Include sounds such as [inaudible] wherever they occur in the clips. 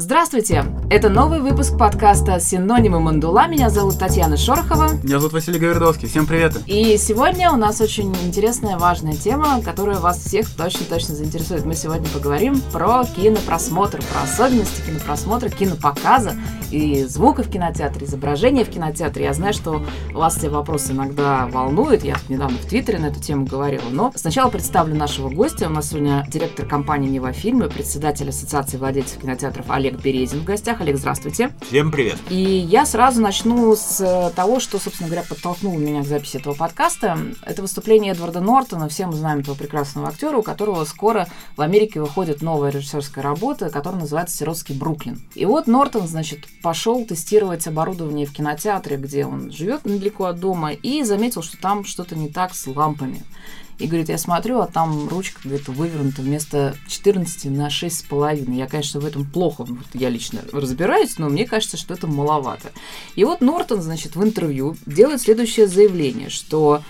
Здравствуйте! Это новый выпуск подкаста «Синонимы Мандула». Меня зовут Татьяна Шорохова. Меня зовут Василий Говердовский. Всем привет! И сегодня у нас очень интересная, важная тема, которая вас всех точно-точно заинтересует. Мы сегодня поговорим про кинопросмотр, про особенности кинопросмотра, кинопоказа и звука в кинотеатре, изображения в кинотеатре. Я знаю, что вас эти вопросы иногда волнуют. Я недавно в Твиттере на эту тему говорила. Но сначала представлю нашего гостя. У нас сегодня директор компании «Нева Фильмы», председатель Ассоциации владельцев кинотеатров Олег Олег Березин в гостях. Олег, здравствуйте. Всем привет. И я сразу начну с э, того, что, собственно говоря, подтолкнуло меня к записи этого подкаста. Это выступление Эдварда Нортона. Все мы знаем этого прекрасного актера, у которого скоро в Америке выходит новая режиссерская работа, которая называется «Сиротский Бруклин». И вот Нортон, значит, пошел тестировать оборудование в кинотеатре, где он живет недалеко от дома, и заметил, что там что-то не так с лампами. И говорит, я смотрю, а там ручка где-то вывернута вместо 14 на 6,5. Я, конечно, в этом плохо, вот я лично разбираюсь, но мне кажется, что это маловато. И вот Нортон, значит, в интервью делает следующее заявление, что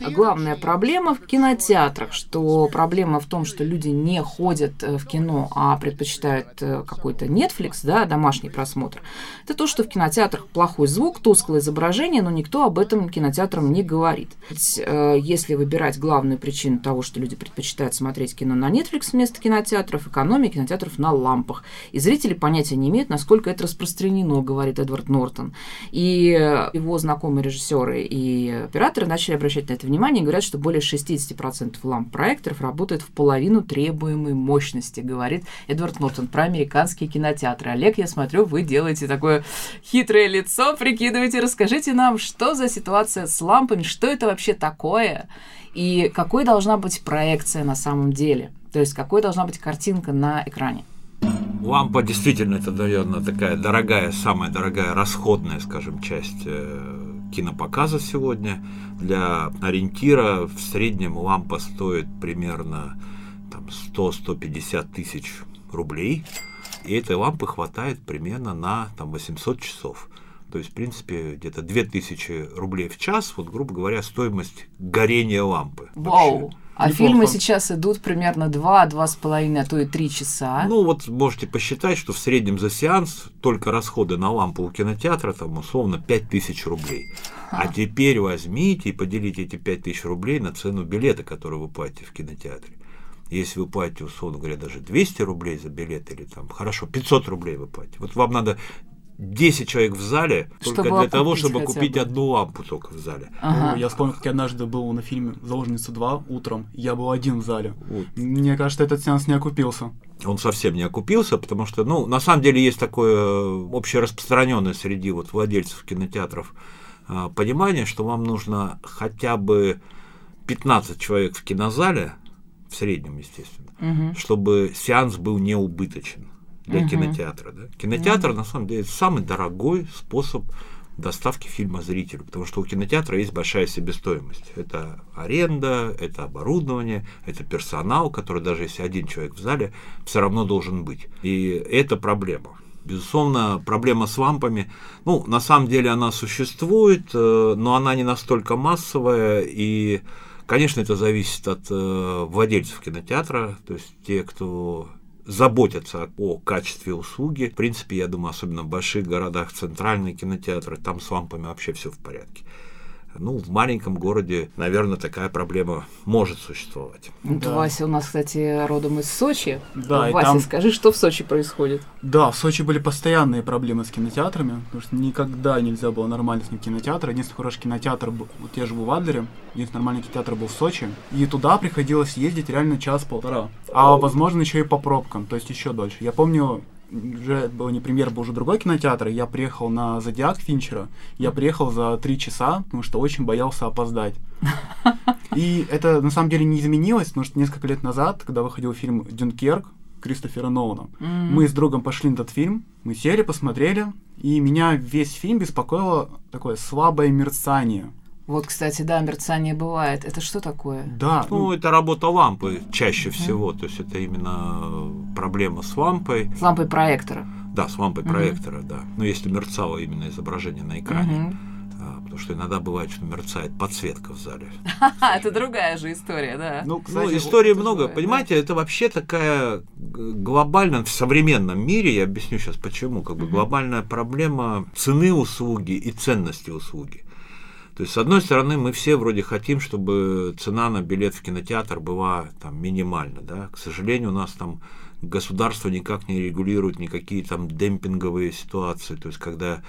главная проблема в кинотеатрах, что проблема в том, что люди не ходят э, в кино, а предпочитают э, какой-то Netflix, да, домашний просмотр. Это то, что в кинотеатрах плохой звук, тусклое изображение, но никто об этом кинотеатрам не говорит. Э, если выбирать главную причину того, что люди предпочитают смотреть кино на Netflix вместо кинотеатров, экономия кинотеатров на лампах. И зрители понятия не имеют, насколько это распространено, говорит Эдвард Нортон. И его знакомые режиссеры и операторы начали обращать на это внимание говорят, что более 60% ламп-проекторов работают в половину требуемой мощности, говорит Эдвард Нортон про американские кинотеатры. Олег, я смотрю, вы делаете такое хитрое лицо, прикидываете, расскажите нам, что за ситуация с лампами, что это вообще такое, и какой должна быть проекция на самом деле, то есть какой должна быть картинка на экране. Лампа действительно это, наверное, такая дорогая, самая дорогая, расходная, скажем, часть э, кинопоказа сегодня. Для ориентира в среднем лампа стоит примерно 100-150 тысяч рублей. И этой лампы хватает примерно на там, 800 часов. То есть, в принципе, где-то 2000 рублей в час, вот, грубо говоря, стоимость горения лампы. Вау! Вообще. А Неплохо. фильмы сейчас идут примерно 2-2,5, а то и 3 часа. Ну, вот можете посчитать, что в среднем за сеанс только расходы на лампу у кинотеатра там условно 5000 рублей. А теперь возьмите и поделите эти 5000 рублей на цену билета, который вы платите в кинотеатре. Если вы платите, условно говоря, даже 200 рублей за билет или там, хорошо, 500 рублей вы платите. Вот вам надо 10 человек в зале чтобы только для того, чтобы купить бы. одну лампу только в зале. Ага. Я вспомнил, как я однажды был на фильме «Заложница 2» утром. Я был один в зале. Вот. Мне кажется, этот сеанс не окупился. Он совсем не окупился, потому что, ну, на самом деле есть такое общераспространенное среди вот владельцев кинотеатров э, понимание, что вам нужно хотя бы 15 человек в кинозале, в среднем, естественно, угу. чтобы сеанс был неубыточен для угу. кинотеатра. Да? Кинотеатр, угу. на самом деле, самый дорогой способ доставки фильма зрителю, потому что у кинотеатра есть большая себестоимость. Это аренда, это оборудование, это персонал, который даже если один человек в зале, все равно должен быть. И это проблема. Безусловно, проблема с лампами, ну, на самом деле она существует, э, но она не настолько массовая, и, конечно, это зависит от э, владельцев кинотеатра, то есть те, кто заботятся о качестве услуги. В принципе, я думаю, особенно в больших городах, центральные кинотеатры, там с лампами вообще все в порядке. Ну, в маленьком городе, наверное, такая проблема может существовать. Да. Вася у нас, кстати, родом из Сочи. Да, Вася, там... скажи, что в Сочи происходит? Да, в Сочи были постоянные проблемы с кинотеатрами, потому что никогда нельзя было нормально снять кинотеатр. Единственный хороший кинотеатр был, те же в Адлере, единственный нормальный кинотеатр был в Сочи. И туда приходилось ездить реально час-полтора. А, возможно, еще и по пробкам, то есть еще дольше. Я помню, уже был не премьер, был уже другой кинотеатр, я приехал на Зодиак Финчера, я приехал за три часа, потому что очень боялся опоздать. [laughs] И это на самом деле не изменилось, потому что несколько лет назад, когда выходил фильм «Дюнкерк», Кристофера Нолана. Mm. Мы с другом пошли на этот фильм, мы сели, посмотрели, и меня весь фильм беспокоило такое слабое мерцание. Вот, кстати, да, мерцание бывает. Это что такое? Да. Ну, ну это работа лампы чаще mm-hmm. всего. То есть это именно проблема с лампой. С лампой проектора. Да, с лампой mm-hmm. проектора, да. Но если мерцало именно изображение на экране. Mm-hmm Потому что иногда бывает, что мерцает подсветка в зале. [laughs] Это другая же история, да. Ну, ну истории много. Понимаете, это вообще такая глобальная, в современном мире, я объясню сейчас почему, как бы глобальная проблема цены услуги и ценности услуги. То есть, с одной стороны, мы все вроде хотим, чтобы цена на билет в кинотеатр была там минимальна, да. К сожалению, у нас там государство никак не регулирует никакие там демпинговые ситуации. То есть, когда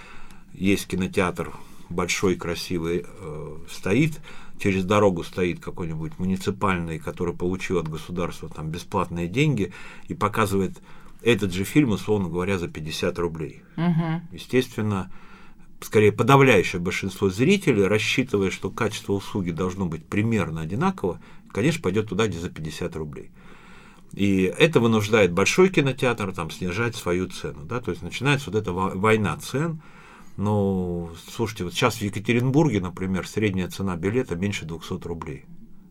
есть кинотеатр большой, красивый, э, стоит, через дорогу стоит какой-нибудь муниципальный, который получил от государства там бесплатные деньги и показывает этот же фильм, условно говоря, за 50 рублей. Угу. Естественно, скорее подавляющее большинство зрителей, рассчитывая, что качество услуги должно быть примерно одинаково, конечно, пойдет туда, где за 50 рублей. И это вынуждает большой кинотеатр там, снижать свою цену. Да? То есть начинается вот эта война цен. Но, слушайте, вот сейчас в Екатеринбурге, например, средняя цена билета меньше 200 рублей.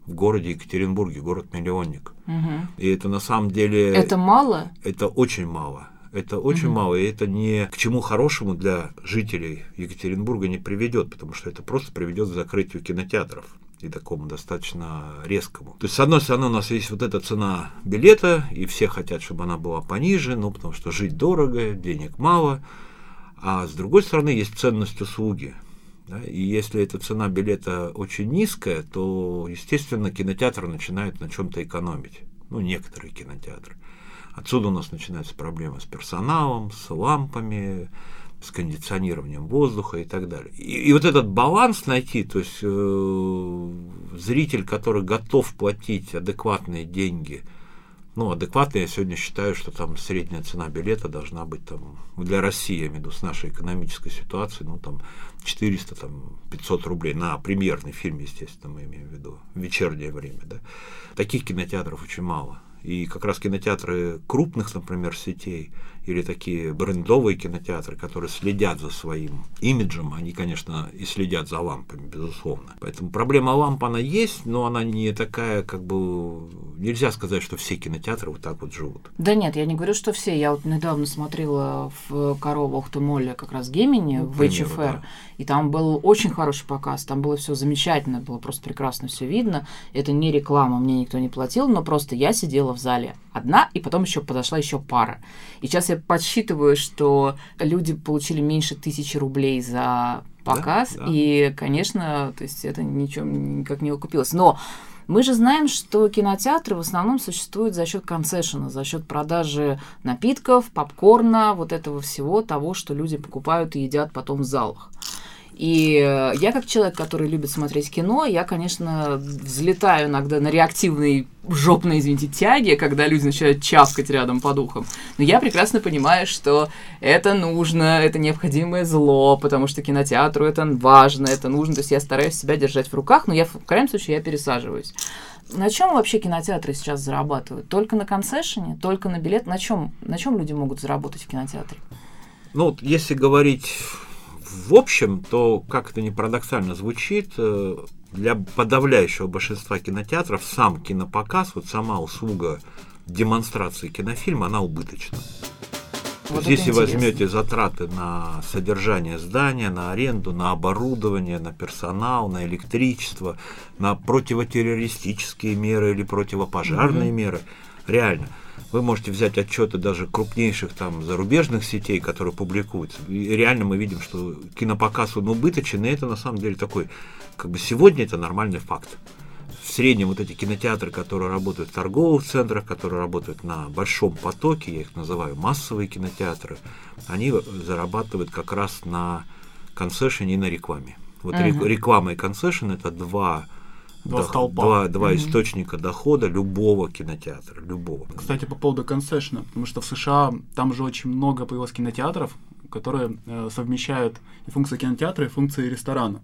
В городе Екатеринбурге, город-миллионник. Угу. И это на самом деле... Это мало? Это очень мало. Это очень угу. мало, и это ни к чему хорошему для жителей Екатеринбурга не приведет, потому что это просто приведет к закрытию кинотеатров и такому достаточно резкому. То есть, с одной стороны, у нас есть вот эта цена билета, и все хотят, чтобы она была пониже, ну, потому что жить дорого, денег мало. А с другой стороны, есть ценность услуги. Да? И если эта цена билета очень низкая, то, естественно, кинотеатр начинает на чем-то экономить. Ну, некоторые кинотеатры. Отсюда у нас начинаются проблемы с персоналом, с лампами, с кондиционированием воздуха и так далее. И, и вот этот баланс найти, то есть э, зритель, который готов платить адекватные деньги, ну, адекватно я сегодня считаю, что там средняя цена билета должна быть там, для России, я имею в виду, с нашей экономической ситуацией, ну, там, 400, там, 500 рублей на премьерный фильм, естественно, мы имеем в виду, в вечернее время, да. Таких кинотеатров очень мало. И как раз кинотеатры крупных, например, сетей или такие брендовые кинотеатры, которые следят за своим имиджем, они, конечно, и следят за лампами, безусловно. Поэтому проблема ламп, она есть, но она не такая, как бы, нельзя сказать, что все кинотеатры вот так вот живут. Да нет, я не говорю, что все. Я вот недавно смотрела в коровах Молле как раз Гемини ну, в HFR, да. и там был очень хороший показ, там было все замечательно, было просто прекрасно все видно. Это не реклама, мне никто не платил, но просто я сидела в зале одна, и потом еще подошла еще пара. И сейчас я подсчитываю, что люди получили меньше тысячи рублей за показ, да, да. и, конечно, то есть это ничем никак не окупилось. Но мы же знаем, что кинотеатры в основном существуют за счет концессиона, за счет продажи напитков, попкорна, вот этого всего того, что люди покупают и едят потом в залах. И э, я как человек, который любит смотреть кино, я, конечно, взлетаю иногда на реактивной жопной, извините, тяге, когда люди начинают чавкать рядом по духам. Но я прекрасно понимаю, что это нужно, это необходимое зло, потому что кинотеатру это важно, это нужно. То есть я стараюсь себя держать в руках, но я в крайнем случае я пересаживаюсь. На чем вообще кинотеатры сейчас зарабатывают? Только на концессионе, только на билет? На чем, на чем люди могут заработать в кинотеатре? Ну, если говорить в общем, то, как это не парадоксально звучит, э, для подавляющего большинства кинотеатров сам кинопоказ, вот сама услуга демонстрации кинофильма, она убыточна. Вот Если возьмете затраты на содержание здания, на аренду, на оборудование, на персонал, на электричество, на противотеррористические меры или противопожарные угу. меры, реально – вы можете взять отчеты даже крупнейших там зарубежных сетей, которые публикуются. И реально мы видим, что кинопоказ он убыточен, и это на самом деле такой, как бы сегодня это нормальный факт. В среднем вот эти кинотеатры, которые работают в торговых центрах, которые работают на большом потоке, я их называю массовые кинотеатры, они зарабатывают как раз на концессионе и на рекламе. Вот uh-huh. реклама и концессион это два Два, столпа. два, два mm-hmm. источника дохода любого кинотеатра, любого. Кстати, по поводу концессиона, потому что в США там же очень много появилось кинотеатров, которые э, совмещают и функции кинотеатра, и функции ресторана.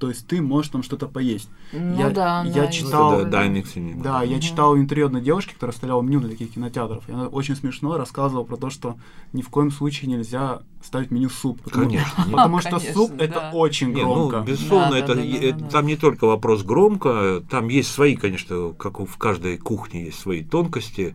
То есть ты можешь там что-то поесть. Ну я, да, я да, читал, да, да, cinema. да, я читал интервью одной девушки, которая оставляла меню для таких кинотеатров. И она очень смешно рассказывала про то, что ни в коем случае нельзя ставить меню суп. Потому, конечно. [laughs] Потому что суп да. это очень громко. Не, ну, безусловно, да, это, да, да, да, там не только вопрос громко, там есть свои, конечно, как в каждой кухне есть свои тонкости.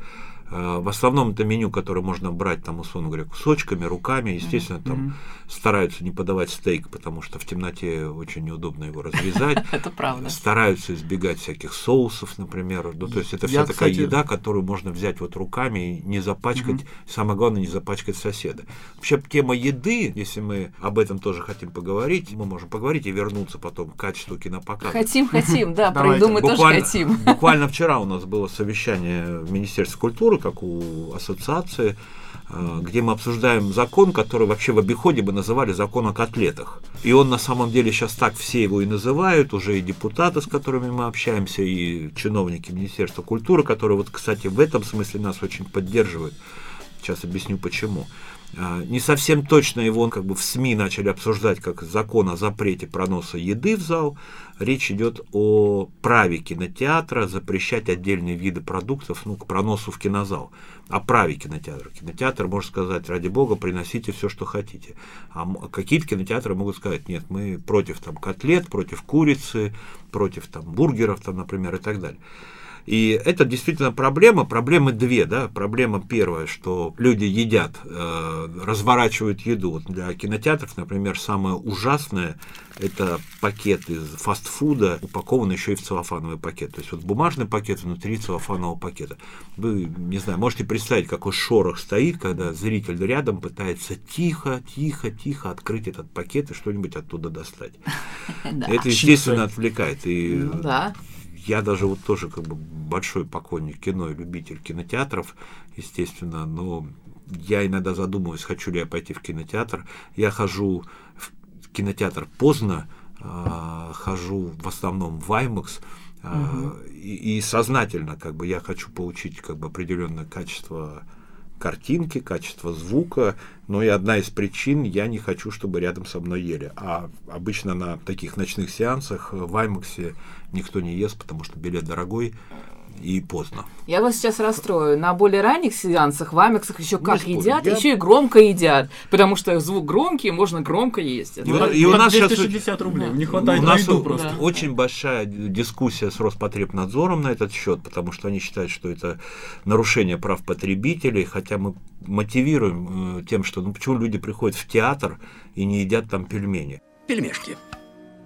Э, в основном это меню, которое можно брать, там, условно говоря, кусочками, руками. Естественно, там стараются не подавать стейк, потому что в темноте очень неудобно его развязать. [laughs] Это правда. Стараются избегать всяких соусов, например. Ну, то есть это вся такая еда, которую можно взять вот руками и не запачкать. Самое главное, не запачкать соседа. Вообще, тема еды, если мы об этом тоже хотим поговорить, мы можем поговорить и вернуться потом к качеству кинопоказа. Хотим, хотим, [laughs] да, про еду мы тоже хотим. буквально вчера у нас было совещание в Министерстве культуры, как у ассоциации, э, где мы обсуждаем закон, который вообще в обиходе бы называли закон о котлетах. И он на самом деле сейчас так все его и называют, уже и депутаты, с которыми мы общаемся, и чиновники Министерства культуры, которые вот, кстати, в этом смысле нас очень поддерживают. Сейчас объясню почему. А, Не совсем точно его как бы в СМИ начали обсуждать как закон о запрете проноса еды в зал. Речь идет о праве кинотеатра запрещать отдельные виды продуктов ну, к проносу в кинозал. О праве кинотеатра. Кинотеатр может сказать, ради бога, приносите все, что хотите. А какие-то кинотеатры могут сказать, нет, мы против там, котлет, против курицы, против там, бургеров, там, например, и так далее. И это действительно проблема. Проблемы две, да. Проблема первая, что люди едят, э, разворачивают еду. Вот для кинотеатров, например, самое ужасное – это пакет из фастфуда, упакован еще и в целлофановый пакет. То есть вот бумажный пакет внутри целлофанового пакета. Вы, не знаю, можете представить, какой шорох стоит, когда зритель рядом пытается тихо, тихо, тихо открыть этот пакет и что-нибудь оттуда достать. [laughs] Это, естественно, отвлекает. И. я даже вот тоже как бы большой поклонник кино и любитель кинотеатров, естественно, но я иногда задумываюсь, хочу ли я пойти в кинотеатр. Я хожу в кинотеатр поздно, а, хожу в основном в IMAX, а, и, и сознательно как бы я хочу получить как бы определенное качество картинки, качество звука, но и одна из причин, я не хочу, чтобы рядом со мной ели. А обычно на таких ночных сеансах э, в Аймаксе никто не ест, потому что билет дорогой и поздно. Я вас сейчас расстрою. На более ранних сеансах в Амексах еще как спорю, едят, я- еще и громко едят. Потому что звук громкий, можно громко есть. Это И у нас- и у нас сейчас 260 рублей. Не У хватает на нас еду просто. Да. очень большая дискуссия с Роспотребнадзором на этот счет, потому что они считают, что это нарушение прав потребителей, хотя мы мотивируем э, тем, что ну почему люди приходят в театр и не едят там пельмени. Пельмешки.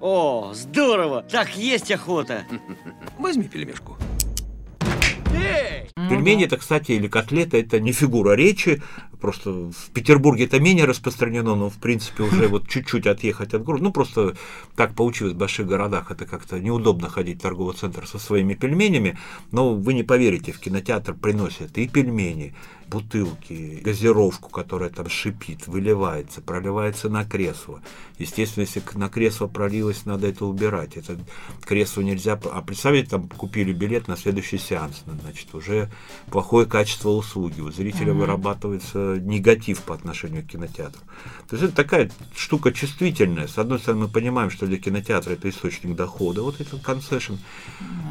О, здорово! Так есть охота! Возьми пельмешку. Ну Пельмени да. это, кстати, или котлета, это не фигура речи. Просто в Петербурге это менее распространено, но в принципе уже вот чуть-чуть отъехать от города. Ну, просто так получилось в больших городах. Это как-то неудобно ходить в торговый центр со своими пельменями. Но вы не поверите, в кинотеатр приносят и пельмени, бутылки, газировку, которая там шипит, выливается, проливается на кресло. Естественно, если на кресло пролилось, надо это убирать. Это кресло нельзя... А представьте, там купили билет на следующий сеанс. Значит, уже плохое качество услуги. У зрителя вырабатывается негатив по отношению к кинотеатру. То есть это такая штука чувствительная. С одной стороны, мы понимаем, что для кинотеатра это источник дохода, вот этот концессион.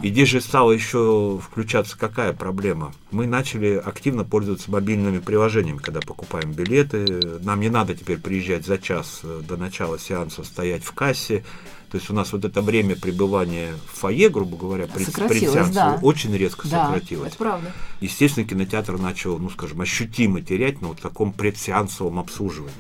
И здесь же стала еще включаться какая проблема? Мы начали активно пользоваться мобильными приложениями, когда покупаем билеты. Нам не надо теперь приезжать за час э, до начала сеанса, стоять в кассе. То есть у нас вот это время пребывания в фойе, грубо говоря, при, Сократилось, предсеансе да. очень резко Да, сократилось. это правда. Естественно, кинотеатр начал, ну, скажем, ощутимо терять на вот таком предсеансовом обслуживании.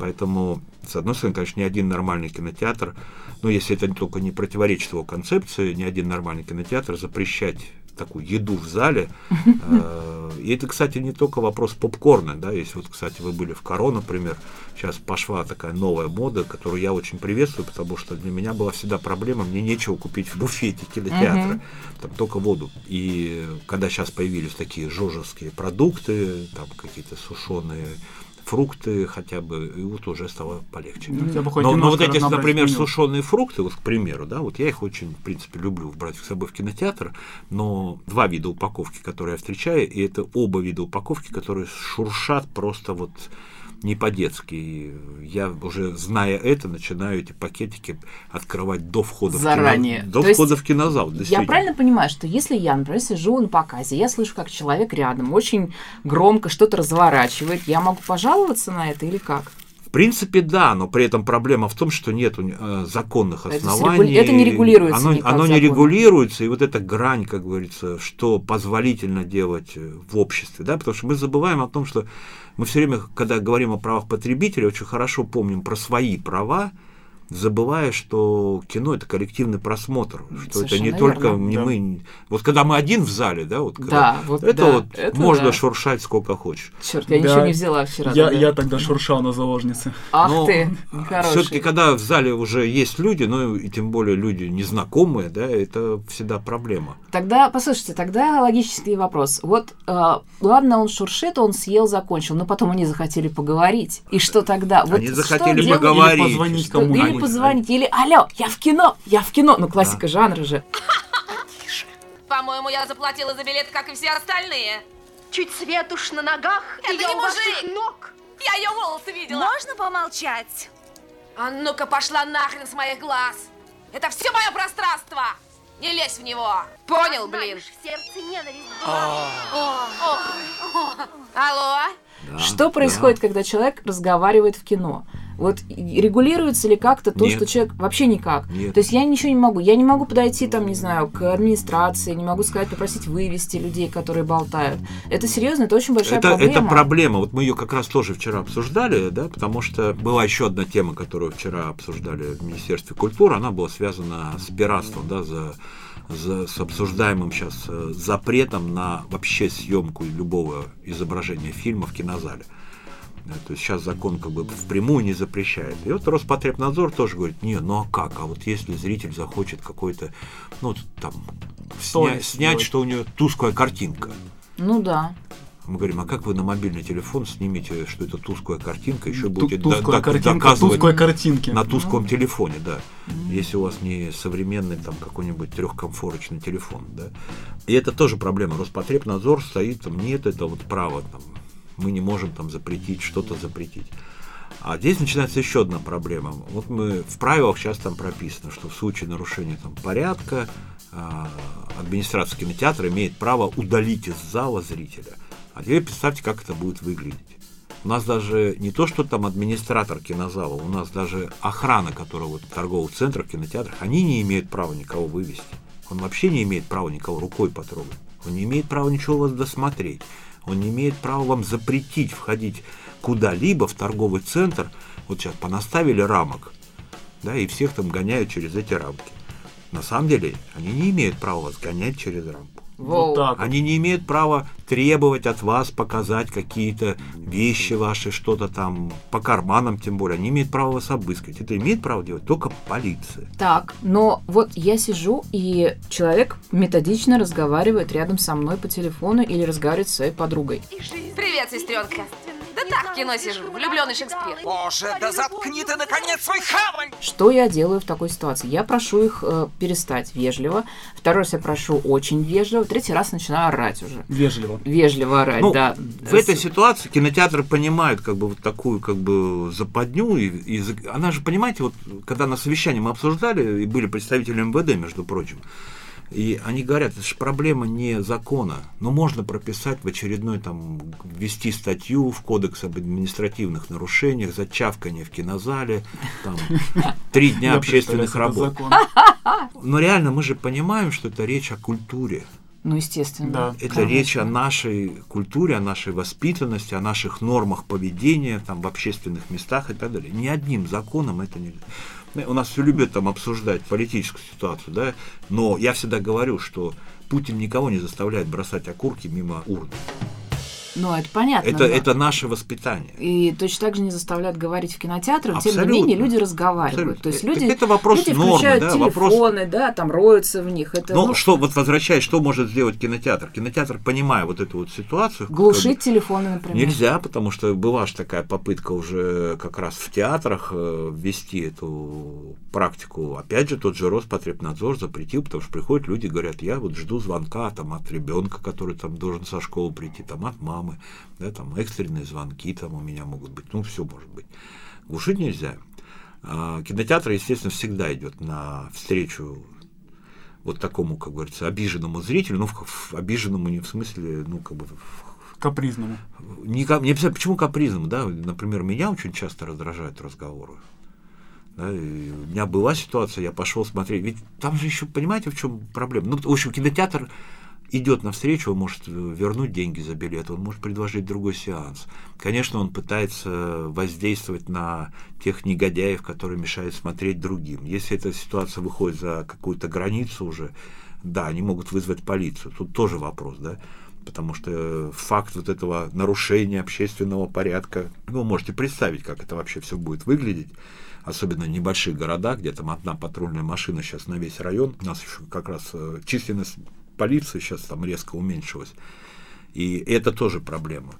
Поэтому, с одной стороны, конечно, ни один нормальный кинотеатр, ну, если это только не противоречит его концепции, ни один нормальный кинотеатр запрещать такую еду в зале. Э, И это, кстати, не только вопрос попкорна, да, если вот, кстати, вы были в Коро, например, сейчас пошла такая новая мода, которую я очень приветствую, потому что для меня была всегда проблема, мне нечего купить в буфете кинотеатра, там только воду. И когда сейчас появились такие жожеские продукты, там какие-то сушеные фрукты хотя бы, и вот уже стало полегче. Ну, хотя бы хоть Но, но вот эти, например, меню. сушеные фрукты, вот, к примеру, да, вот я их очень, в принципе, люблю брать с собой в кинотеатр, но два вида упаковки, которые я встречаю, и это оба вида упаковки, которые шуршат просто вот не по-детски. И Я уже, зная это, начинаю эти пакетики открывать до входа Заранее. в кино, до То входа в кинозал. Я правильно понимаю, что если я, например, сижу на показе, я слышу, как человек рядом очень громко что-то разворачивает, я могу пожаловаться на это или как? В принципе, да, но при этом проблема в том, что нет э, законных с оснований. это не регулируется Оно, оно не законом. регулируется, и вот эта грань, как говорится, что позволительно делать э, в обществе, да, потому что мы забываем о том, что мы все время, когда говорим о правах потребителя, очень хорошо помним про свои права, забывая, что кино это коллективный просмотр, что это не Совершенно только верно. не Да. мы. Вот когда мы один в зале, да, вот когда- Да, вот это да, вот это можно да. шуршать сколько хочешь. Черт, я Да. ничего не взяла вчера. Я, тогда. я тогда шуршал на заложнице. Ах Но ты. Все-таки, когда в зале уже есть люди, ну и тем более люди незнакомые, да, это всегда проблема. Тогда, послушайте, тогда логический вопрос. Вот, э, ладно, он шуршит, он съел, закончил, но потом они захотели поговорить. И что тогда? Вот Они что захотели делать? поговорить. Или позвонить Что- кому-нибудь. Или позвонить, или алло, я в кино, я в кино. Ну, классика жанра же. По-моему, я заплатила за билет, как и все остальные. Чуть свет уж на ногах, Это и я не у ваших мужик. ног. Я ее волосы видела. Можно помолчать? А ну-ка пошла нахрен с моих глаз. Это все мое пространство. Не лезь в него. Понял, блин. Знаешь, в сердце ненависть. Алло? Да, Что происходит, когда человек разговаривает в кино? Вот регулируется ли как-то то, Нет. что человек вообще никак? Нет. То есть я ничего не могу. Я не могу подойти, там, не знаю, к администрации, не могу сказать, попросить вывести людей, которые болтают. Это серьезно, это очень большая Это, проблема. это проблема. Вот мы ее как раз тоже вчера обсуждали, да, потому что была еще одна тема, которую вчера обсуждали в Министерстве культуры. Она была связана с пиратством, да, за, за- с обсуждаемым сейчас э, запретом на вообще съемку любого изображения фильма в кинозале. Да, То есть сейчас закон как бы впрямую не запрещает. И вот Роспотребнадзор тоже говорит, не, ну а как? А вот если зритель захочет какой-то, ну там, сня- снять, что у него тусклая картинка. Ну да. Мы говорим, а как вы на мобильный телефон снимете, что это тусклая картинка, еще Ту- будете тусклая до- до- картинка, доказывать тусклой картинки. на тусклом телефоне, да. Если у вас не современный там какой-нибудь трехкомфорочный телефон, да. И это тоже проблема. Роспотребнадзор стоит, там нет это вот права, там, мы не можем там запретить, что-то запретить. А здесь начинается еще одна проблема. Вот мы в правилах сейчас там прописано, что в случае нарушения там, порядка а, администрация кинотеатра имеет право удалить из зала зрителя. А теперь представьте, как это будет выглядеть. У нас даже не то, что там администратор кинозала, у нас даже охрана, которая вот в торговых центрах, кинотеатрах, они не имеют права никого вывести. Он вообще не имеет права никого рукой потрогать. Он не имеет права ничего у вас досмотреть. Он не имеет права вам запретить входить куда-либо в торговый центр. Вот сейчас понаставили рамок, да, и всех там гоняют через эти рамки. На самом деле, они не имеют права вас гонять через рамку. Воу. Вот так. Они не имеют права требовать от вас показать какие-то вещи ваши, что-то там по карманам, тем более. Они имеют право вас обыскать. Это имеет право делать только полиция. Так, но вот я сижу, и человек методично разговаривает рядом со мной по телефону или разговаривает со своей подругой. Привет, сестренка. Так, в кино сижу. Влюбленный Шекспир. Боже, да заткни ты наконец свой хавань! Что я делаю в такой ситуации? Я прошу их э, перестать вежливо. Второй раз я прошу очень вежливо. Третий раз начинаю орать уже. Вежливо. Вежливо орать, Ну, да. В этой ситуации кинотеатры понимают как бы вот такую как бы западню. И, и она же, понимаете, вот когда на совещании мы обсуждали, и были представители МВД, между прочим, и они говорят, это же проблема не закона, но можно прописать в очередной там, ввести статью в кодекс об административных нарушениях за чавканье в кинозале, там, три дня [laughs] общественных работ. [laughs] Но реально мы же понимаем, что это речь о культуре. Ну, естественно. Да. Это Конечно. речь о нашей культуре, о нашей воспитанности, о наших нормах поведения там, в общественных местах и так далее. Ни одним законом это нельзя. Ну, У нас все любят там обсуждать политическую ситуацию, да, но я всегда говорю, что Путин никого не заставляет бросать окурки мимо урны. Ну, это понятно. Это, да. это наше воспитание. И точно так же не заставляют говорить в кинотеатрах, тем Абсолютно. не менее люди разговаривают. Абсолютно. То есть Так люди, это вопрос люди нормы, включают да, вопрос- телефоны, да, там роются в них. Это Но ну, что, вот возвращаясь, что может сделать кинотеатр? Кинотеатр, понимая вот эту вот ситуацию... как глушить телефоны, например. Нельзя, потому что была же такая попытка уже как раз в театрах э, ввести эту практику. Опять же, тот же Роспотребнадзор запретил, потому что приходят люди, говорят, я вот жду звонка там от ребенка, который там должен со школы прийти, там от мамы, да, там экстренные звонки там у меня могут быть, ну все может быть. Глушить нельзя. А, Кинотеатр, естественно, всегда идет на встречу вот такому, как говорится, обиженному зрителю, ну, в- в- обиженному не в смысле, ну, как бы в Капризному. Не, не обязательно, почему капризному, да? Например, меня очень часто раздражают разговоры. Да, и у меня была ситуация, я пошел смотреть. Ведь там же еще, понимаете, в чем проблема? Ну, в общем, кинотеатр идет навстречу, он может вернуть деньги за билет, он может предложить другой сеанс. Конечно, он пытается воздействовать на тех негодяев, которые мешают смотреть другим. Если эта ситуация выходит за какую-то границу уже, да, они могут вызвать полицию. Тут тоже вопрос, да потому что факт вот этого нарушения общественного порядка, ну, вы можете представить, как это вообще все будет выглядеть, особенно в небольших городах, где там одна патрульная машина сейчас на весь район, у нас еще как раз э, численность полиции сейчас там резко уменьшилась, и это тоже проблема.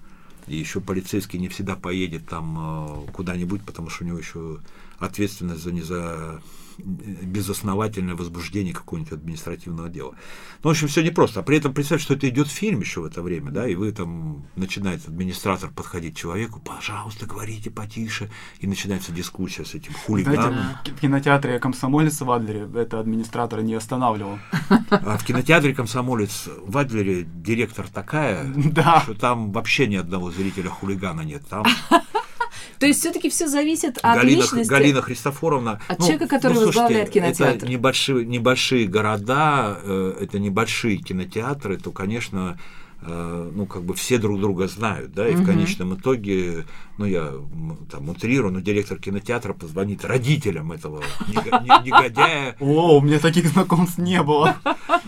И еще полицейский не всегда поедет там э, куда-нибудь, потому что у него еще ответственность за не за безосновательное возбуждение какого-нибудь административного дела. Ну, в общем, все непросто. А при этом представьте, что это идет фильм еще в это время, да, и вы там начинает администратор подходить к человеку, пожалуйста, говорите потише, и начинается дискуссия с этим хулиганом. Знаете, в кинотеатре «Комсомолец» в Адлере это администратор не останавливал. А в кинотеатре «Комсомолец» в Адлере директор такая, Да. что там вообще ни одного зрителя-хулигана нет. Там То есть все-таки все зависит от Галина, личности. Галина Христофоровна. От человека, который возглавляет кинотеатр. Это небольшие, небольшие города, э, это небольшие кинотеатры, то, конечно, э, ну, как бы все друг друга знают, да, и в конечном итоге, ну, я там утрирую, но директор кинотеатра позвонит родителям этого [laughs] негодяя. О, у меня таких знакомств не было.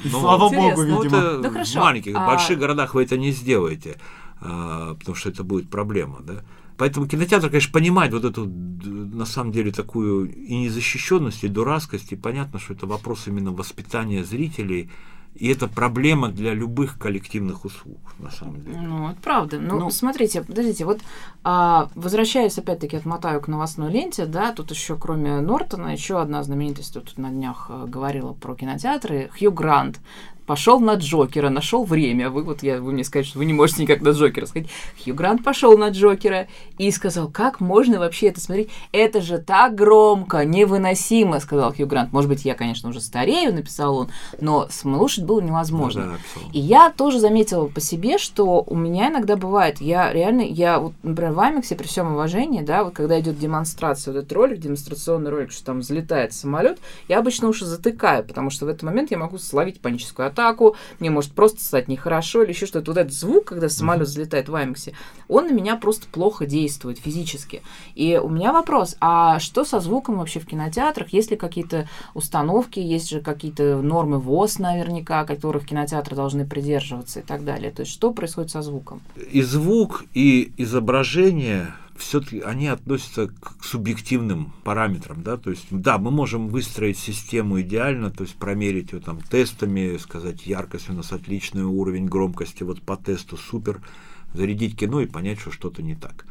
Ну, слава богу, Ну, видимо. Да хорошо. в маленьких, А- в больших городах вы это не сделаете, а, потому что это будет проблема, да. Поэтому кинотеатр, конечно, понимает вот эту, на самом деле, такую и незащищенность, и дурацкость, и понятно, что это вопрос именно воспитания зрителей, и это проблема для любых коллективных услуг, на самом деле. Ну, это правда. Ну, Ну. смотрите, подождите, вот а, возвращаясь опять-таки, отмотаю к новостной ленте, да, тут еще кроме Нортона, еще одна знаменитость тут на днях э, говорила про кинотеатры, Хью Грант пошел на Джокера, нашел время. Вы вот я, вы мне скажете, что вы не можете никак на Джокера сходить. Хью Грант пошел на Джокера и сказал, как можно вообще это смотреть? Это же так громко, невыносимо, сказал Хью Грант. Может быть, я, конечно, уже старею, написал он, но слушать было невозможно. Да. И я тоже заметила по себе, что у меня иногда бывает, я реально, я вот, например, в Амиксе при всем уважении, да, вот когда идет демонстрация, вот этот ролик, демонстрационный ролик, что там взлетает самолет, я обычно уши затыкаю, потому что в этот момент я могу словить паническую атаку, мне может просто стать нехорошо или еще что-то. Вот этот звук, когда самолет взлетает в Амиксе, он на меня просто плохо действует физически. И у меня вопрос, а что со звуком вообще в кинотеатрах? Есть ли какие-то установки, есть же какие-то нормы ВОЗ наверняка, которых кинотеатры должны придерживаться и так далее? То есть что происходит со звуком? И звук, и изображение все-таки они относятся к субъективным параметрам, да, то есть, да, мы можем выстроить систему идеально, то есть промерить ее там тестами, сказать, яркость у нас отличный уровень громкости, вот по тесту супер, зарядить кино и понять, что что-то не так.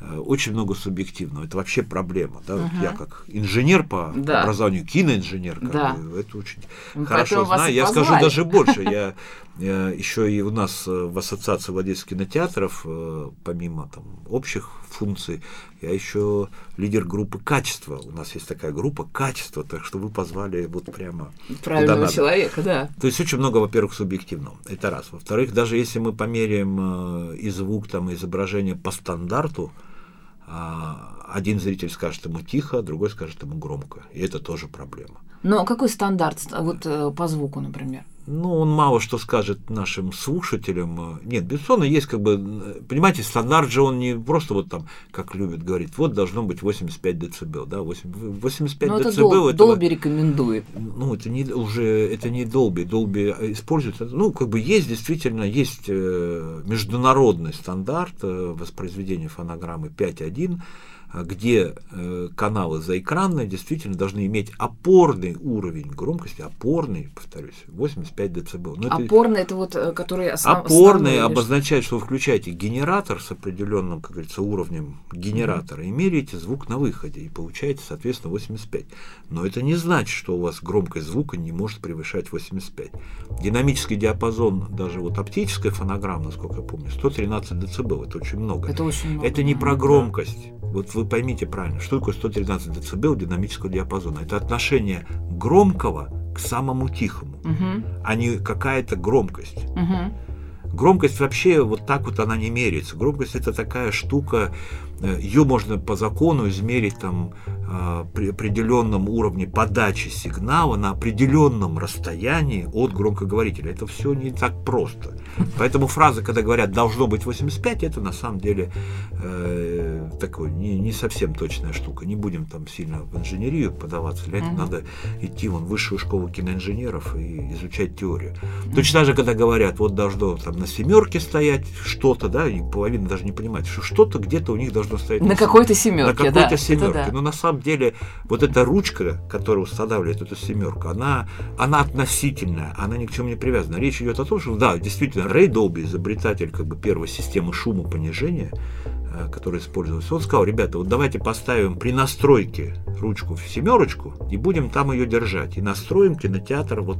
Э, Очень много субъективного. Это вообще проблема. Да? Вот я как инженер по Да. образованию, киноинженер, как Да. бы, это очень Ну, хорошо поэтому вас знаю. Я скажу даже больше. Я, [laughs] еще и у нас э, в Ассоциации владельцев кинотеатров, э, помимо там, общих функций, я еще лидер группы качества. У нас есть такая группа качества, так что вы позвали вот прямо Правильного человека, да. то есть очень много, во-первых, субъективного. Это раз. Во-вторых, даже если мы померяем э, и звук, там, и изображение по стандарту, один зритель скажет ему тихо, другой скажет ему громко. И это тоже проблема. Но какой стандарт вот э, по звуку, например? Ну, он мало что скажет нашим слушателям. Нет, безусловно, есть как бы, э, понимаете, стандарт же он не просто вот там, как любят говорить, вот должно быть 85 децибел, да, 8 85 Ну, это децибел. Дол- это- Долби рекомендует. ну, это не уже это не Долби. Долби используется. Ну, как бы есть действительно есть э, международный стандарт э, воспроизведения фонограммы 5.1, э, где э, каналы заэкранные действительно должны иметь опорный уровень громкости, опорный, повторюсь, 85 дБ. Но это- Опорный это вот, э, который основ- Опорный основной обозначает, что вы включаете генератор с определенным, как говорится, уровнем генератора и меряете звук на выходе и получаете, соответственно, 85. Но это не значит, что у вас громкость звука не может превышать 85. Динамический диапазон, даже вот оптическая фонограмма, насколько я помню, 113 дБ, это очень много. Это очень много. Это не про громкость. Вот вы поймите правильно, что такое 113 дБ динамического диапазона. Это отношение громкого к самому тихому, Мгм, а не какая-то громкость. мгм. Громкость вообще вот так вот она не меряется. Громкость это такая штука, ее можно по закону измерить там э, при определенном уровне подачи сигнала на определенном расстоянии от громкоговорителя. Это все не так просто. Поэтому фраза, когда говорят должно быть 85, это на самом деле э, такой не, не совсем точная штука. Не будем там сильно в инженерию подаваться. Для этого надо идти вон, в высшую школу киноинженеров и изучать теорию. Точно так же, когда говорят, вот должно там на семерке стоять что-то, да, и половина даже не понимает, что что-то где-то у них должно стоять На какой-то семерке, на да. какой-то это семерке. да. Но на самом деле вот эта ручка, которая устанавливает эту семерку, она, она относительная, она ни к чему не привязана. Речь идет о том, что да, действительно, Рэй Долби, изобретатель как бы первой системы шумопонижения, э, которая использовалась, он сказал, ребята, вот давайте поставим при настройке ручку в семерочку и будем там ее держать. И настроим кинотеатр вот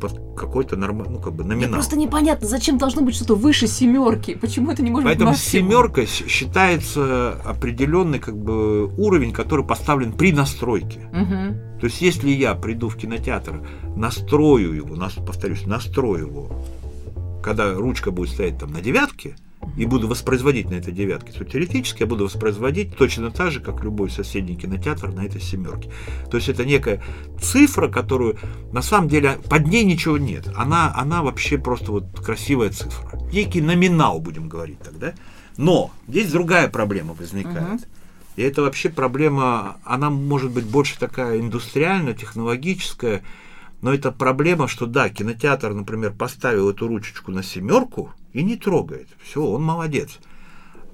под какой-то нормальный, ну как бы Мне номинал. просто непонятно, зачем должно быть что-то выше семерки. Почему это не может Поэтому быть максимум? семерка считается определенный как бы уровень, который поставлен при настройке. Мгм. То есть, если я приду в кинотеатр, настрою его, нас, повторюсь, настрою его, когда ручка будет стоять там на девятке, и буду воспроизводить на этой девятке, то теоретически я буду воспроизводить точно так же, как любой соседний кинотеатр на этой семерке. То есть это некая цифра, которую на самом деле под ней ничего нет. Она, она вообще просто вот красивая цифра. Некий номинал, будем говорить тогда. Но здесь другая проблема возникает. И это вообще проблема, она может быть больше такая индустриальная, технологическая, но это проблема, что да, кинотеатр, например, поставил эту ручечку на семерку и не трогает. Все, он молодец.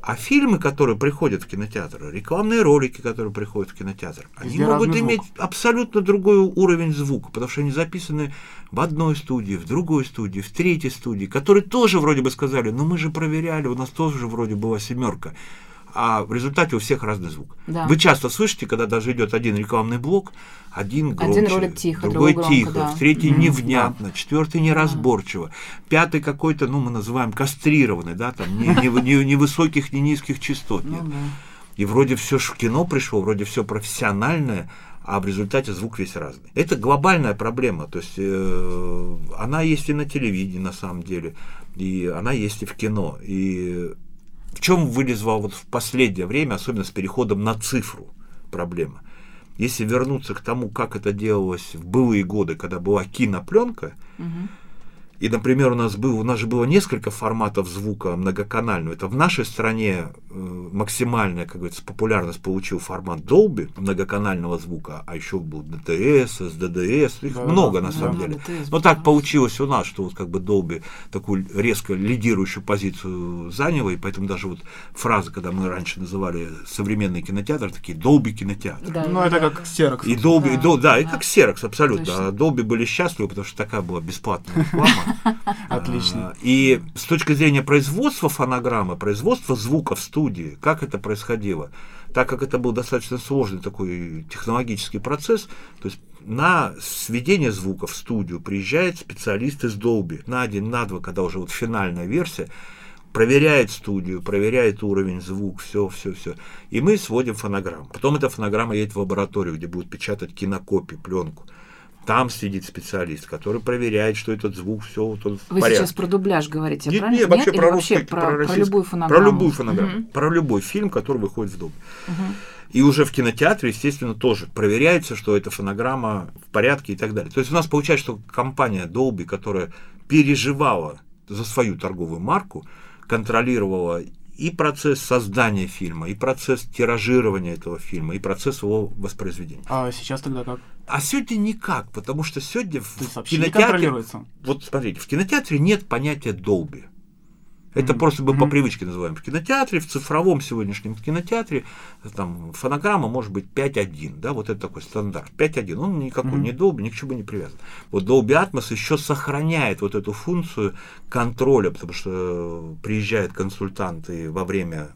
А фильмы, которые приходят в кинотеатр, рекламные ролики, которые приходят в кинотеатр, они Везде могут звук. иметь абсолютно другой уровень звука, потому что они записаны в одной студии, в другой студии, в третьей студии, которые тоже вроде бы сказали, ну мы же проверяли, у нас тоже вроде была семерка. А в результате у всех разный звук. Да. Вы часто слышите, когда даже идет один рекламный блок, один громче, ролик тихо, другой другой громко, тихо, да. третий Мгм, невнятно, четвертый неразборчиво, пятый какой-то, ну мы называем кастрированный, да, там ни, ни, ни- ни высоких, ни низких частот нет. Ну да. И вроде все в кино пришло, вроде все профессиональное, а в результате звук весь разный. Это глобальная проблема, то есть э, она есть и на телевидении на самом деле, и она есть и в кино. И в чем вылезла вот в последнее время, особенно с переходом на цифру, проблема? Если вернуться к тому, как это делалось в былые годы, когда была кинопленка, Мгм. И, например, у нас, был, у нас же было несколько форматов звука многоканального. Это в нашей стране э, максимальная, как говорится, популярность получил формат Dolby многоканального звука, а еще был DTS, SDDS, их Да, много на да. самом Да, деле. DTS, Но так получилось у нас, что вот как бы Dolby такую резко лидирующую позицию заняла, и поэтому даже вот фраза, когда мы раньше называли современный кинотеатр, такие Dolby кинотеатр. Да, Ну, это да, как. Xerox. И Dolby, и Да, Dol- да, и как Xerox, абсолютно. Точно. А Dolby были счастливы, потому что такая была бесплатная реклама. [laughs] Отлично. А, И с точки зрения производства фонограммы, производства звука в студии, как это происходило? Так как это был достаточно сложный такой технологический процесс, то есть на сведение звука в студию приезжает специалист из Dolby на день, на два, когда уже вот финальная версия, проверяет студию, проверяет уровень, звук, все, все, все. И мы сводим фонограмму. Потом эта фонограмма едет в лабораторию, где будут печатать кинокопии, пленку. Там сидит специалист, который проверяет, что этот звук, все вот он в Вы порядке. сейчас про дубляж говорите, Нет, правильно? нет, вообще Или про вообще русский, про, про, про российский- любую фонограмму? Про любую фонограмму. Мгм. Про любой фильм, который выходит в дом. Мгм. И уже в кинотеатре, естественно, тоже проверяется, что эта фонограмма в порядке и так далее. То есть у нас получается, что компания Dolby, которая переживала за свою торговую марку, контролировала и процесс создания фильма, и процесс тиражирования этого фильма, и процесс его воспроизведения. А сейчас тогда как? А сегодня никак, потому что сегодня в кинотеатре... Вот смотрите, в кинотеатре нет понятия Dolby. Это просто мы по привычке называем в кинотеатре, в цифровом сегодняшнем кинотеатре, там фонограмма может быть 5.1, да, вот это такой стандарт. 5.1, он никакой не Dolby, ни к чему не привязан. Вот Dolby Atmos еще сохраняет вот эту функцию контроля, потому что приезжают консультанты во время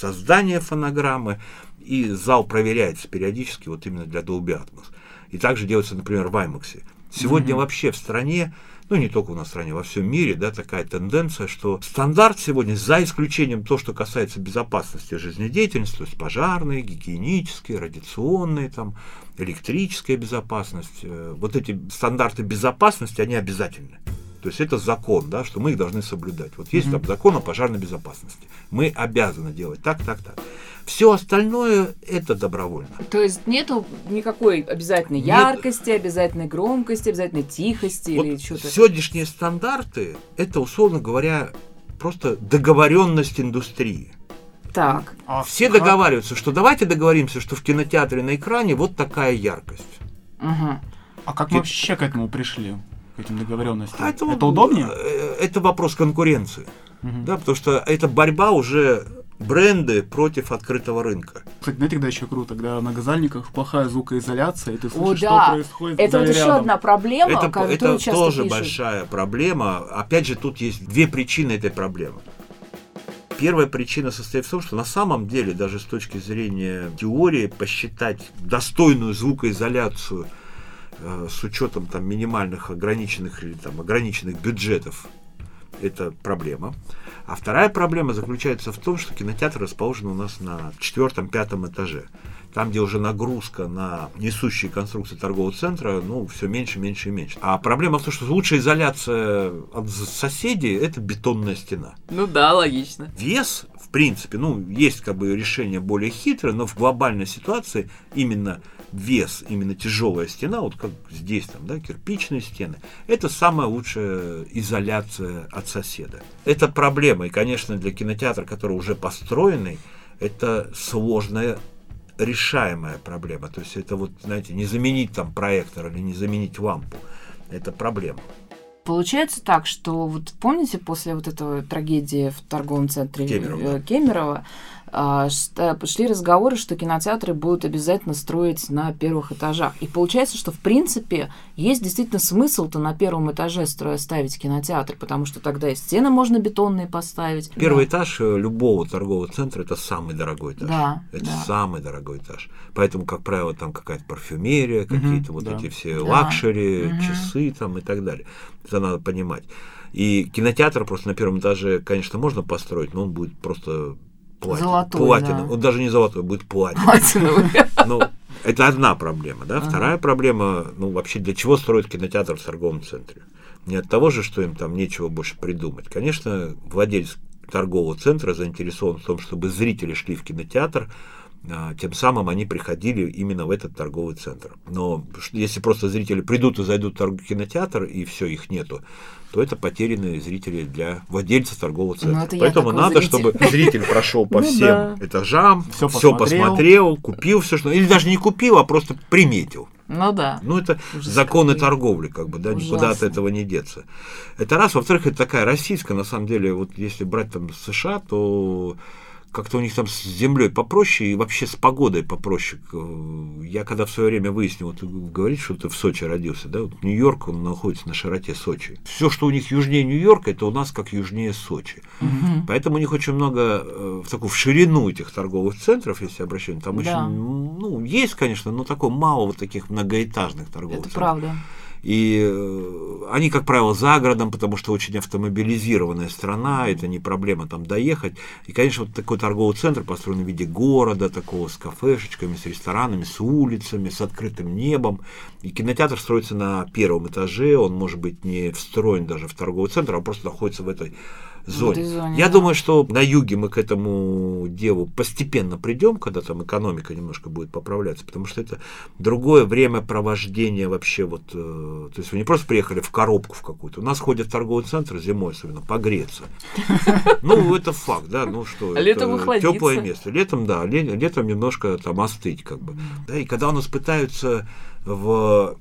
создания фонограммы, и зал проверяется периодически вот именно для Dolby Atmos. И также делается, например, в IMAX. Сегодня Мгм. вообще в стране ну не только у нас в стране, во всем мире, да, такая тенденция, что стандарт сегодня, за исключением то, что касается безопасности жизнедеятельности, то есть пожарные, гигиенические, радиационные, там, электрическая безопасность, э, вот эти стандарты безопасности, они обязательны. То есть это закон, да, что мы их должны соблюдать. Вот есть там закон о пожарной безопасности. Мы обязаны делать так, так, так. Все остальное это добровольно. То есть нету никакой обязательной Нет. яркости, обязательной громкости, обязательной тихости Вот или что-то. сегодняшние стандарты это, условно говоря, просто договоренность индустрии. Так, А Все как- договариваются, что давайте договоримся, что в кинотеатре на экране вот такая яркость. угу. А как мы вообще к этому пришли? К этим договоренностям? А это, вот, удобнее? э, Это вопрос конкуренции. Мгм. Да, потому что это борьба уже бренды против открытого рынка. Кстати, знаете, когда еще круто, когда на газальниках плохая звукоизоляция, и ты О, слышишь, да. что происходит в Это вот еще одна проблема, это которую это часто тоже пишут. большая проблема. Опять же, тут есть две причины этой проблемы. Первая причина состоит в том, что на самом деле, даже с точки зрения теории, посчитать достойную звукоизоляцию с учетом там минимальных ограниченных или там ограниченных бюджетов это проблема. А вторая проблема заключается в том, что кинотеатр расположен у нас на четвертом-пятом этаже. Там, где уже нагрузка на несущие конструкции торгового центра, ну, все меньше, меньше и меньше. А проблема в том, что лучшая изоляция от соседей – это бетонная стена. Ну да, логично. Вес, в принципе, ну, есть как бы решение более хитрое, но в глобальной ситуации именно вес, именно тяжелая стена, вот как здесь там, да, кирпичные стены, это самая лучшая изоляция от соседа. Это проблема, и, конечно, для кинотеатра, который уже построенный, это сложная решаемая проблема. То есть это вот, знаете, не заменить там проектор или не заменить лампу. Это проблема. Получается так, что вот помните после вот этого трагедии в торговом центре Кемерово, э, Кемерово, а, что- шли разговоры, что кинотеатры будут обязательно строить на первых этажах. И получается, что в принципе есть действительно смысл-то на первом этаже строя ставить кинотеатр, потому что тогда и стены можно бетонные поставить. Первый Да. этаж э, любого торгового центра это самый дорогой этаж. Да, это да. самый дорогой этаж. Поэтому, как правило, там какая-то парфюмерия, какие-то вот да. эти все Да. luxury, Мгм. часы там и так далее. Это надо понимать. И кинотеатр просто на первом этаже, конечно, можно построить, но он будет просто платин, Золотой, платиновый. да. Он даже не золотой, будет платиновый. Платиновый. [laughs] Ну, это одна проблема, да. Ага. Вторая проблема, ну, вообще, для чего строить кинотеатр в торговом центре? Не от того же, что им там нечего больше придумать. Конечно, владелец торгового центра заинтересован в том, чтобы зрители шли в кинотеатр, а, тем самым они приходили именно в этот торговый центр. Но если просто зрители придут и зайдут в кинотеатр, и все, их нету, то это потерянные зрители для владельца торгового центра. Ну, это я Поэтому надо, зритель. чтобы зритель прошел по Ну всем этажам, все посмотрел. купил все, что... Или даже не купил, а просто приметил. Ну да. Ну, это Ужас законы какой. торговли, как бы, да, никуда от Ужасно. этого не деться. Это раз. Во-вторых, это такая российская, на самом деле, вот если брать там США, то как-то у них там с землей попроще и вообще с погодой попроще. К- Я когда в свое время выяснил, вот вы говорите, что ты в Сочи родился, да, вот Нью-Йорк, он находится на широте Сочи. Все, что у них южнее Нью-Йорка, это у нас как южнее Сочи. Мгм. Поэтому у них очень много э, в такую в ширину этих торговых центров, если обращать, там Да. очень, ну, есть, конечно, но такое мало вот таких многоэтажных торговых Это центров. правда. И э, они, как правило, за городом, потому что очень автомобилизированная страна, это не проблема там доехать. И, конечно, вот такой торговый центр построен в виде города, такого с кафешечками, с ресторанами, с улицами, с открытым небом. И кинотеатр строится на первом этаже, он может быть не встроен даже в торговый центр, а просто находится в этой зоне. зоне, Я да. думаю, что на юге мы к этому делу постепенно придем, когда там экономика немножко будет поправляться, потому что это другое времяпровождения вообще вот, э, то есть вы не просто приехали в коробку в какую-то, у нас ходят в торговый центр зимой особенно погреться. [laughs] Ну, это факт, да, ну что, А летом охладиться. теплое место. Летом, да, ле- летом немножко там остыть как бы. Да, и когда у нас пытаются в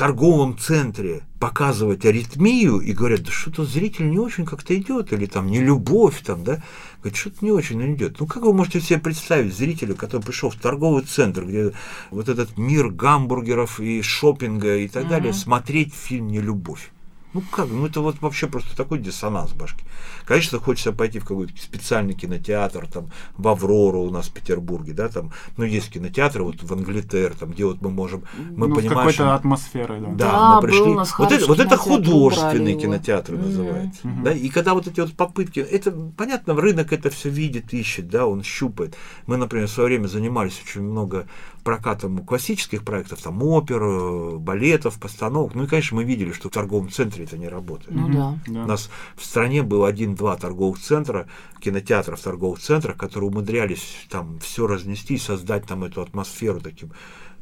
торговом центре показывать аритмию и говорят, да что-то зритель не очень как-то идет, или там не любовь там, да, говорит, что-то не очень идет. Ну как вы можете себе представить зрителя, который пришел в торговый центр, где вот этот мир гамбургеров и шопинга и так далее, смотреть фильм не любовь? Ну как, ну это вот вообще просто такой диссонанс в башке. Конечно, хочется пойти в какой-то специальный кинотеатр, там, в Аврору у нас в Петербурге, да, там, ну есть кинотеатры, вот в Англитер, там, где вот мы можем, мы ну, понимаем, какой-то что- атмосферой, да. да, Да, мы был пришли. у нас вот, это, вот это кинотеатр, его. кинотеатры Мгм. называются. Мгм. Да? И когда вот эти вот попытки, это понятно, рынок это все видит, ищет, да, он щупает. Мы, например, в свое время занимались очень много прокатом классических проектов, там опер, э, балетов, постановок. Ну и, конечно, мы видели, что в торговом центре это не работает. Ну да. Да. У нас в стране было один-два торговых центра, кинотеатров торговых центрах, которые умудрялись там все разнести и создать там эту атмосферу таким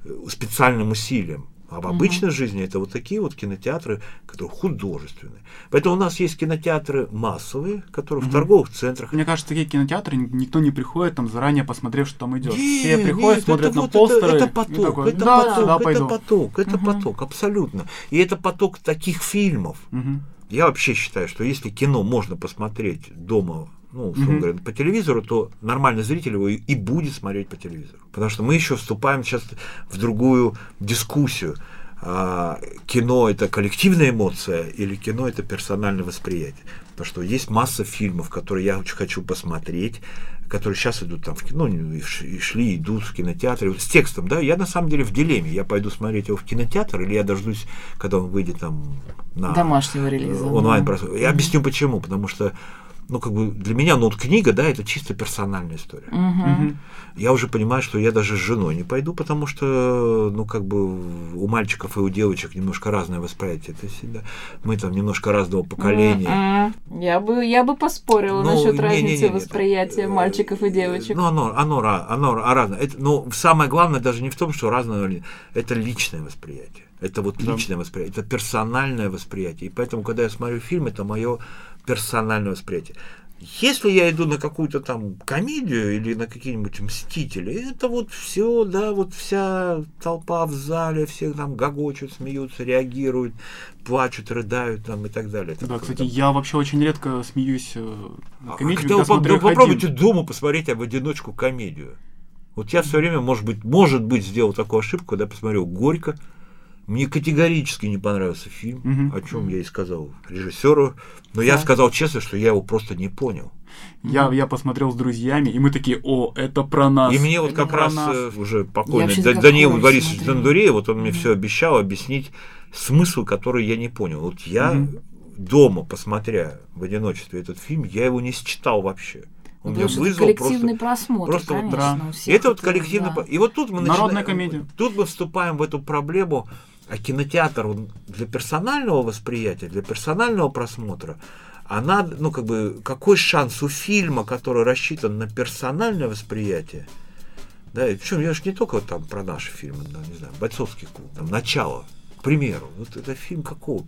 э, специальным усилием. А в обычной жизни это вот такие вот кинотеатры, которые художественные. Поэтому у нас есть кинотеатры массовые, которые в торговых центрах. Мне кажется, такие кинотеатры никто не приходит там заранее посмотрев, что там идет. Не, Все приходят, нет, смотрят это на вот это- постеры. Это, и поток, такой, это да, поток, да, это пойду. поток, это поток, абсолютно. И это поток таких фильмов. Мгм. Я вообще считаю, что если кино можно посмотреть дома, ну, условно Мгм. говоря, по телевизору, то нормальный зритель его и, и будет смотреть по телевизору. Потому что мы еще вступаем сейчас в другую дискуссию. А, кино это коллективная эмоция или кино это персональное восприятие. Потому что есть масса фильмов, которые я очень хочу посмотреть, которые сейчас идут там в кино, ну, и шли, идут в кинотеатре с текстом, да, я на самом деле в дилемме, я пойду смотреть его в кинотеатр или я дождусь, когда он выйдет там на Домашнего релиза. онлайн да. Я объясню почему, потому что ну, как бы для меня, ну, вот книга, да, это чисто персональная история. Мгм. Я уже понимаю, что я даже с женой не пойду, потому что, ну, как бы у мальчиков и у девочек немножко разное восприятие. То есть, да, мы там немножко разного поколения. Я бы, я бы поспорила Ну, насчет не- не- разницы не- не, восприятия э, мальчиков и девочек. Ну, оно, оно, оно, ра- разное. Это, но самое главное даже не в том, что разное, это личное восприятие. Это вот Да. личное восприятие, это персональное восприятие. И поэтому, когда я смотрю фильм, это мое персональное восприятие. Если я иду на какую-то там комедию или на какие-нибудь мстители, это вот все, да, вот вся толпа в зале, все там гогочут, смеются, реагируют, плачут, рыдают там и так далее. Да, такое, кстати, там, я вообще очень редко смеюсь э, на а комедию, когда когда по- смотрю да их один. попробуйте дома посмотреть а в одиночку комедию. Вот я все время, может быть, может быть, сделал такую ошибку, когда посмотрел Горько. Мне категорически не понравился фильм, Мгм. о чем я и сказал режиссеру. Но я Да. сказал честно, что я его просто не понял. Я, я посмотрел с друзьями, и мы такие, о, это про нас. и мне вот это как раз нас». э, уже Я покойный Да- Даниил Борисович. Дондуреев, вот он мне все обещал объяснить смысл, который я не понял. Вот я Мгм. дома, посмотря в одиночестве этот фильм, я его не считал вообще. Он Потому меня вызвал коллективный просто... просмотр, просто вот, конечно. да. у всех это вот коллективно. да. И вот тут мы Народная начинаем- комедия. Тут мы вступаем в эту проблему, а кинотеатр он для персонального восприятия, для персонального просмотра, она, ну, как бы, какой шанс у фильма, который рассчитан на персональное восприятие, да, и причем я же не только там про наши фильмы, да, не знаю, бойцовский клуб, там, начало, к примеру, вот это фильм какого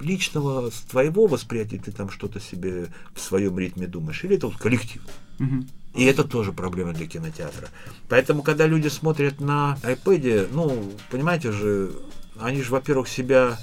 личного, твоего восприятия ты там что-то себе в своем ритме думаешь, или это вот коллектив? Мгм. И это тоже проблема для кинотеатра. Поэтому, когда люди смотрят на iPad, ну, понимаете же, они же, во-первых, себя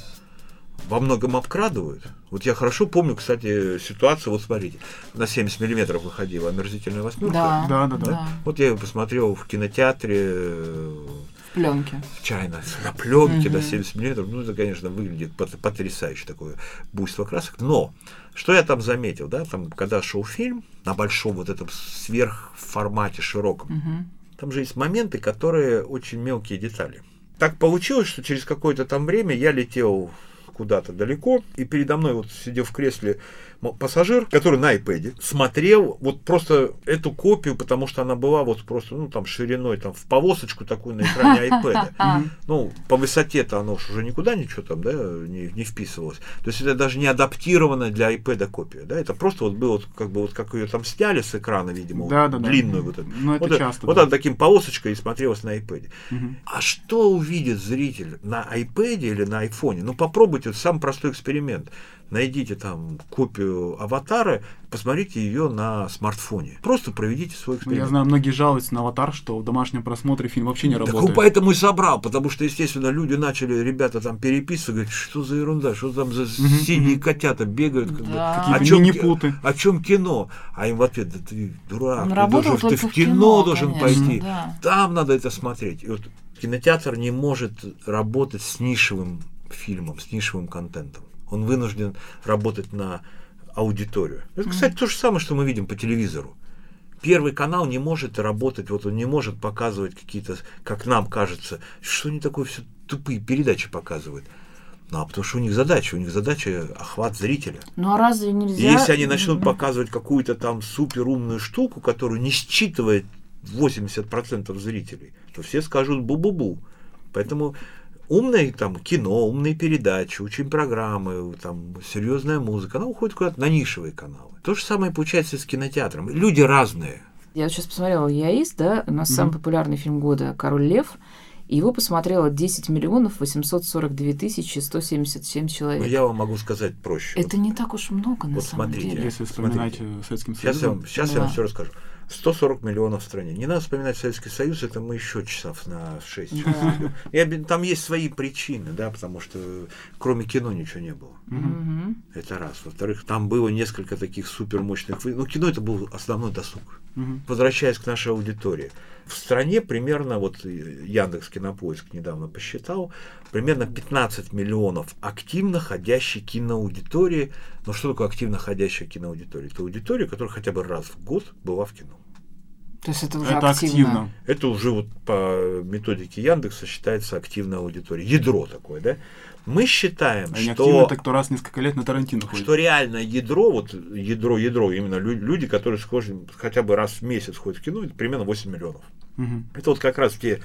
во многом обкрадывают. Вот я хорошо помню, кстати, ситуацию, вот смотрите, на 70 миллиметров выходила «Омерзительная восьмерка». Да, Да, да, да. да. Вот я ее посмотрел в кинотеатре э, Пленки. чайно на пленке Мгм. на 70 миллиметров. Ну, это, конечно, выглядит пот- потрясающе такое буйство красок. Но что я там заметил, да, там, когда шел фильм на большом вот этом сверхформате широком, Мгм. там же есть моменты, которые очень мелкие детали. Так получилось, что через какое-то там время я летел куда-то далеко, и передо мной вот сидел в кресле пассажир, который на iPad смотрел вот просто эту копию, потому что она была вот просто, ну, там, шириной, там, в полосочку такую на экране [laughs] iPad. Ну, по высоте-то оно уже никуда ничего там, да, не, не вписывалось. То есть это даже не адаптированная для iPad копия, да, это просто вот было вот как бы вот как ее там сняли с экрана, видимо, вот Да, да, да. длинную вот эту. Ну, это вот, часто, Вот да. она таким полосочкой и смотрелась на iPad. А что увидит зритель на iPad или на айфоне? Ну, попробуйте, это самый простой эксперимент. Найдите там копию аватара, посмотрите ее на смартфоне. Просто проведите свой Ну, эксперимент. Я знаю, многие жалуются на аватар, что в домашнем просмотре фильм вообще не Так работает. он поэтому и собрал, потому что, естественно, люди начали, ребята там переписывать, говорить, что за ерунда, что там за синие котята бегают. Да. Какие-то О чём мини-путы. ки- О чем кино? А им в ответ, да ты дурак, Он ты, должен, ты в кино, кино, должен конечно, пойти. да. Там надо это смотреть. И вот кинотеатр не может работать с нишевым фильмом, с нишевым контентом. Он вынужден работать на аудиторию. Это, кстати, то же самое, что мы видим по телевизору. Первый канал не может работать, вот он не может показывать какие-то, как нам кажется, что они такое все тупые передачи показывают. Ну, а потому что у них задача, у них задача охват зрителя. Ну а разве И нельзя... если они начнут показывать какую-то там супер умную штуку, которую не считывает 80% зрителей, то все скажут бу-бу-бу. Поэтому умное там кино, умные передачи, очень программы, там серьезная музыка, она уходит куда-то на нишевые каналы. То же самое получается и с кинотеатром. Люди разные. Я вот сейчас посмотрела «Яист», да, у нас самый популярный фильм года «Король лев», и его посмотрело 10 миллионов 842 тысячи 177 человек. Но я вам могу сказать проще. Это не так уж много, на Вот самом смотрите. деле. Если вспоминать Смотрите. э, Советским Сейчас я, вам, Союзом. сейчас я вам Да. все расскажу. 140 миллионов в стране. Не надо вспоминать Советский Союз, это мы еще часов на 6 Да. И обе- там есть свои причины, да, потому что кроме кино ничего не было. Мгм. Это раз. Во-вторых, там было несколько таких супермощных... Ну, кино это был основной досуг. Мгм. Возвращаясь к нашей аудитории. В стране примерно, вот э, Яндекс Кинопоиск недавно посчитал, примерно 15 миллионов активно ходящей киноаудитории. Но что такое активно ходящая киноаудитория? Это аудитория, которая хотя бы раз в год была в кино. То есть это уже Это активно. Это уже вот по методике Яндекса считается активная аудитория. Ядро такое, да? Мы считаем, не что... активно, так кто раз в несколько лет на Тарантино ходит. что реально ядро, вот ядро, ядро, именно лю- люди, которые схожи хотя бы раз в месяц ходят в кино, это примерно 8 миллионов. Мгм. Это вот как раз те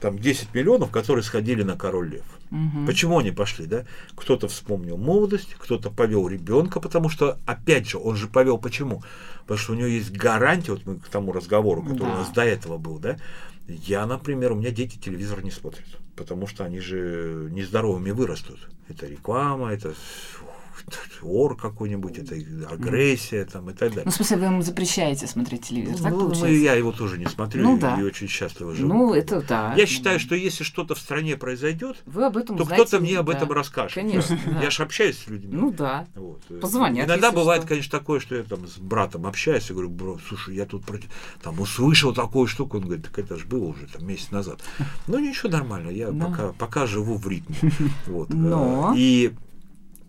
там 10 миллионов, которые сходили на Король Лев. Мгм. Почему они пошли, да? Кто-то вспомнил молодость, кто-то повел ребенка, потому что, опять же, он же повел почему? Потому что у него есть гарантия, вот мы к тому разговору, который Да. у нас до этого был, да? Я, например, у меня дети телевизор не смотрят, потому что они же нездоровыми вырастут. Это реклама, это ор какой-нибудь, это агрессия там и так далее. Ну, в смысле, вы им запрещаете смотреть телевизор, так Ну, получается? я его тоже не смотрю Ну и, да. и очень счастливо живу. Ну, это да. Я считаю, что если что-то в стране произойдет, Вы об этом то кто-то мне об да. этом расскажет. Конечно, да. Я же общаюсь с людьми. Ну да. Вот. Позвонят, Иногда бывает, что. конечно, такое, что я там с братом общаюсь, и говорю, бро, слушай, я тут против... там услышал такую штуку. Он говорит, так это же было уже там месяц назад. Ну ничего, нормально, я Да. пока, пока живу в ритме. [laughs] Вот. Но. И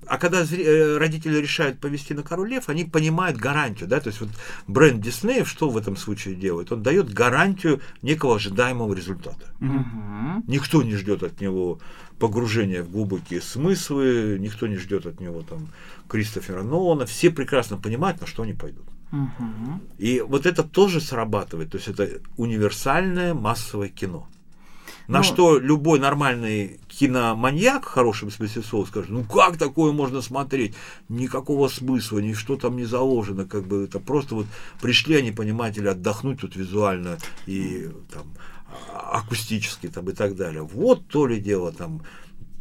а когда э, родители решают повести на Король Лев, они понимают гарантию, да, то есть вот бренд Диснеев что в этом случае делает? Он дает гарантию некого ожидаемого результата. Мгм. Никто не ждет от него погружения в глубокие смыслы, никто не ждет от него там Кристофера Нолана. Все прекрасно понимают, на что они пойдут. Мгм. И вот это тоже срабатывает. То есть это универсальное массовое кино. На Ну- что любой нормальный киноманьяк, в хорошем смысле слова, скажет, ну как такое можно смотреть? Никакого смысла, ничто там не заложено, как бы это просто вот пришли они, понимаете ли, отдохнуть тут визуально и там акустически там и так далее. Вот то ли дело там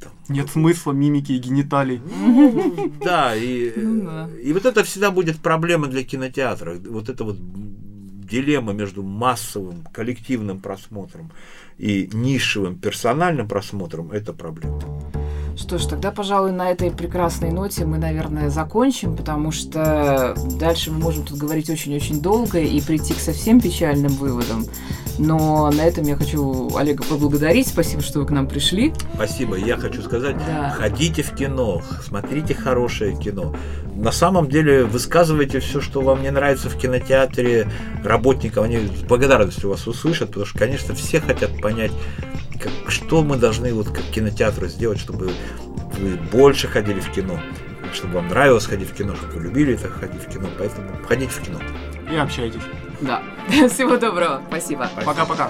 там, Нет смысла мимики и гениталий. ну, да, и, Ну да. и вот это всегда будет проблема для кинотеатра. Вот это вот дилемма между массовым коллективным просмотром и нишевым персональным просмотром – это проблема. Что ж, тогда, пожалуй, на этой прекрасной ноте мы, наверное, закончим, потому что дальше мы можем тут говорить очень-очень долго и прийти к совсем печальным выводам. Но на этом я хочу Олега поблагодарить. Спасибо, что вы к нам пришли. Спасибо. Я хочу сказать, Да. ходите в кино, смотрите хорошее кино. На самом деле высказывайте все, что вам не нравится в кинотеатре работникам. Они с благодарностью вас услышат, потому что, конечно, все хотят понять, как- что мы должны вот как кинотеатры сделать, чтобы вы больше ходили в кино, чтобы вам нравилось ходить в кино, чтобы вы любили это ходить в кино. Поэтому ходите в кино. И общайтесь. Да. [laughs] Всего доброго. Спасибо. Пока-пока.